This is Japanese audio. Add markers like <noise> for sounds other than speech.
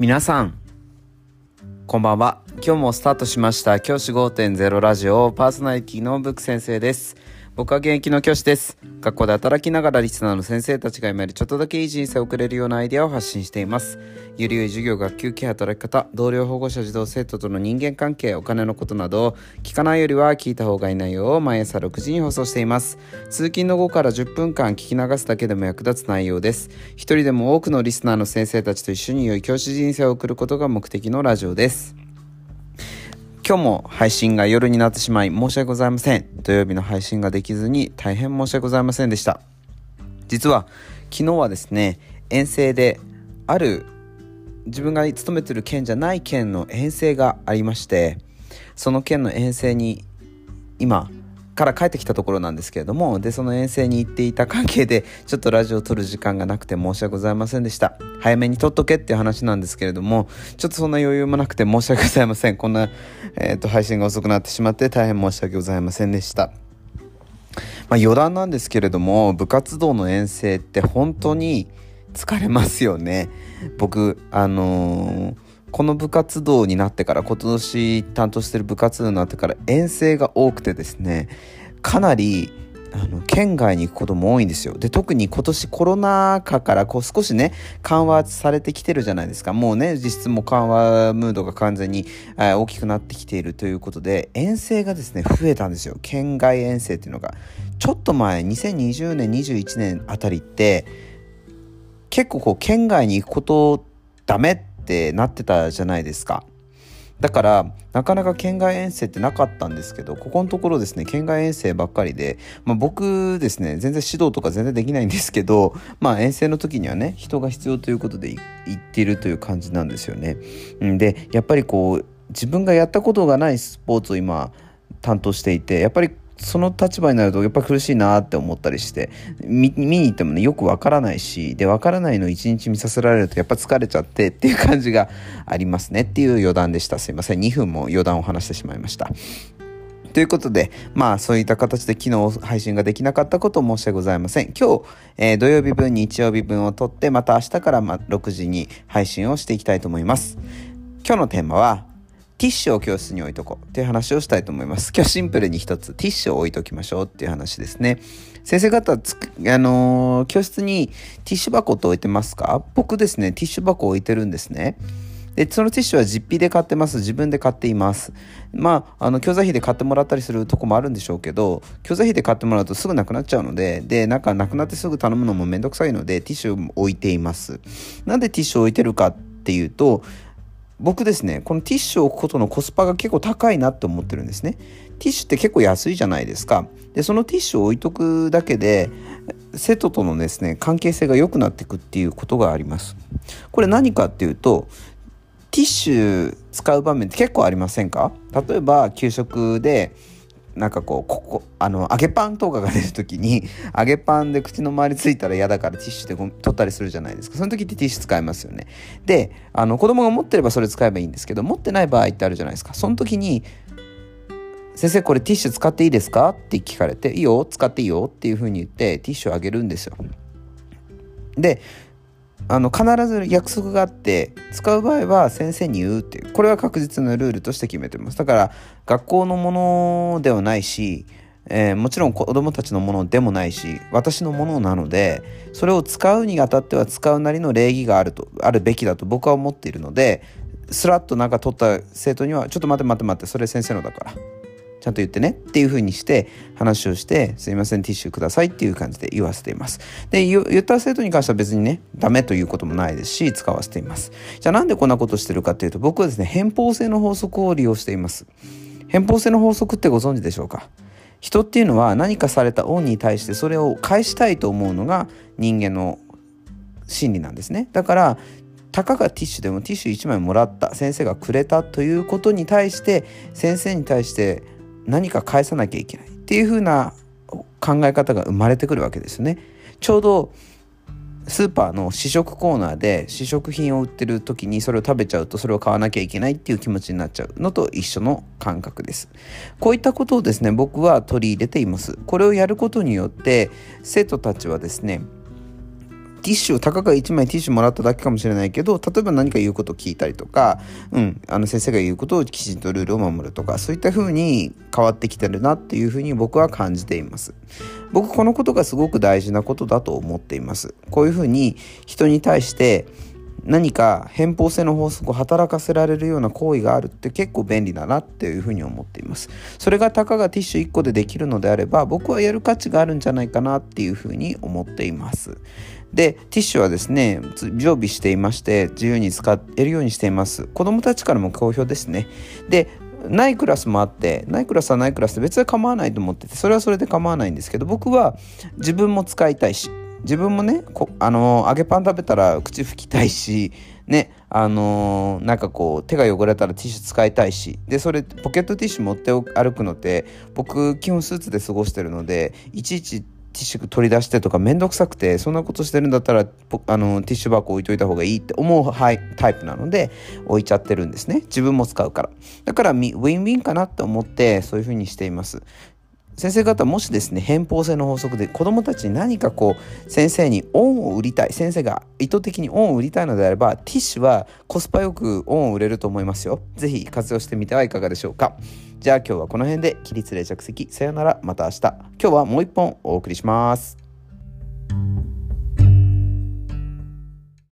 皆さんこんばんは。今日もスタートしました教師5.0ラジオパーソナリティのブック先生です。僕は現役の教師です。学校で働きながらリスナーの先生たちが今よりちょっとだけいい人生を送れるようなアイデアを発信しています。ゆるゆる授業、学級系、働き方、同僚、保護者、児童、生徒との人間関係、お金のことなど、聞かないよりは聞いた方がいい内容を毎朝6時に放送しています。通勤の後から10分間聞き流すだけでも役立つ内容です。一人でも多くのリスナーの先生たちと一緒に良い教師人生を送ることが目的のラジオです。今日も配信が夜になってしまい申し訳ございません。土曜日の配信ができずに大変申し訳ございませんでした。実は昨日はですね、遠征である自分が勤めてる県じゃない県の遠征がありまして、その県の遠征に今から帰ってきたところなんですけれどもでその遠征に行っていた関係でちょっとラジオを撮る時間がなくて申し訳ございませんでした。早めに撮っとけっていう話なんですけれどもちょっとそんな余裕もなくて申し訳ございません。こんな、えーと、配信が遅くなってしまって大変申し訳ございませんでした。まあ、余談なんですけれども部活動の遠征って本当に疲れますよね。僕あのーこの部活動になってから今年担当してる部活動になってから遠征が多くてですねかなりあの県外に行くことも多いんですよ。で特に今年コロナ禍からこう少しね緩和されてきてるじゃないですか。もうね実質も緩和ムードが完全に、え大きくなってきているということで遠征がですね増えたんですよ。県外遠征っていうのが。ちょっと前2020年21年あたりって結構こう県外に行くことダメってってなってたじゃないですか。だからなかなか県外遠征ってなかったんですけどここのところですね県外遠征ばっかりで、まあ、僕ですね全然指導とか全然できないんですけど、まあ、遠征の時にはね人が必要ということで行っているという感じなんですよね。でやっぱりこう自分がやったことがないスポーツを今担当していてやっぱりその立場になるとやっぱ苦しいなって思ったりして見に行ってもねよくわからないしでわからないの一日見させられるとやっぱ疲れちゃってっていう感じがありますねっていう余談でしたすいません2分も余談を話してしまいましたということで、まあそういった形で昨日配信ができなかったことを申し訳ございません。今日、えー、土曜日分、日曜日分を撮って、また明日から6時に配信をしていきたいと思います。今日のテーマは、ティッシュを教室に置いとこうっていう話をしたいと思います。今日シンプルに一つティッシュを置いときましょうっていう話ですね。先生方つあのー、教室にティッシュ箱って置いてますか？僕ですね、ティッシュ箱置いてるんですね。で、そのティッシュは実費で買ってます。自分で買っています。まあ、あの、教材費で買ってもらったりするとこもあるんでしょうけど、教材費で買ってもらうとすぐなくなっちゃうので、で、なんかなくなってすぐ頼むのもめんどくさいので、ティッシュを置いています。なんでティッシュを置いてるかっていうと、僕ですねこのティッシュを置くことのコスパが結構高いなって思ってるんですね。ティッシュって結構安いじゃないですか。でそのティッシュを置いとくだけで生徒とのですね関係性が良くなっていくっていうことがあります。これ何かっていうとティッシュ使う場面って結構ありませんか？例えば給食でなんかこうここあの揚げパンとかが出る時に <laughs> 揚げパンで口の周りついたら嫌だからティッシュで取ったりするじゃないですか。その時ってティッシュ使いますよね。であの子供が持ってればそれ使えばいいんですけど持ってない場合ってあるじゃないですか。その時に先生これティッシュ使っていいですか？って聞かれていいよ使っていいよっていうふうに言ってティッシュをあげるんですよ。であの必ず約束があって使う場合は先生に言うっていう。これは確実なルールとして決めてます。だから学校のものではないし、えー、もちろん子どもたちのものでもないし私のものなのでそれを使うにあたっては使うなりの礼儀があるとあるべきだと僕は思っているのでスラッとなんか取った生徒にはちょっと待って待って待ってそれ先生のだから。ちゃんと言ってねっていう風にして話をしてすいませんティッシュくださいっていう感じで言わせています。で言った生徒に関しては別にねダメということもないですし使わせています。じゃあなんでこんなことしてるかっていうと僕はですね偏方性の法則を利用しています。偏方性の法則ってご存知でしょうか？人っていうのは何かされた恩に対してそれを返したいと思うのが人間の心理なんですね。だからたかがティッシュでもティッシュ1枚もらった先生がくれたということに対して先生に対して何か返さなきゃいけないっていう風な考え方が生まれてくるわけですね。ちょうどスーパーの試食コーナーで試食品を売ってる時にそれを食べちゃうとそれを買わなきゃいけないっていう気持ちになっちゃうのと一緒の感覚です。こういったことをですね僕は取り入れています。これをやることによって生徒たちはですねティッシュたかが1枚ティッシュもらっただけかもしれないけど例えば何か言うことを聞いたりとか、うん、あの先生が言うことをきちんとルールを守るとかそういった風に変わってきてるなっていう風に僕は感じています。僕このことがすごく大事なことだと思っています。こういう風に人に対して何か偏方性の法則を働かせられるような行為があるって結構便利だなっていうふうに思っています。それがたかがティッシュ1個でできるのであれば僕はやる価値があるんじゃないかなっていうふうに思っています。でティッシュはですね常備していまして自由に使えるようにしています。子供たちからも好評ですね。でないクラスもあってないクラスはないクラスで別に構わないと思っててそれはそれで構わないんですけど僕は自分も使いたいし自分もねあの揚げパン食べたら口拭きたいしねあのー、なんかこう手が汚れたらティッシュ使いたいしでそれポケットティッシュ持って歩くのって僕基本スーツで過ごしてるのでいちいちティッシュ取り出してとかめんどくさくてそんなことしてるんだったらあのティッシュ箱置いといた方がいいって思うはいタイプなので置いちゃってるんですね。自分も使うから。だからウィンウィンかなって思ってそういう風にしています。先生方もしですね偏方性の法則で子どもたちに何かこう先生に恩を売りたい先生が意図的に恩を売りたいのであればティッシュはコスパよく恩を売れると思いますよ。是非活用してみてはいかがでしょうか。じゃあ今日はこの辺で起立冷着席。さよなら。また明日。今日はもう一本お送りします。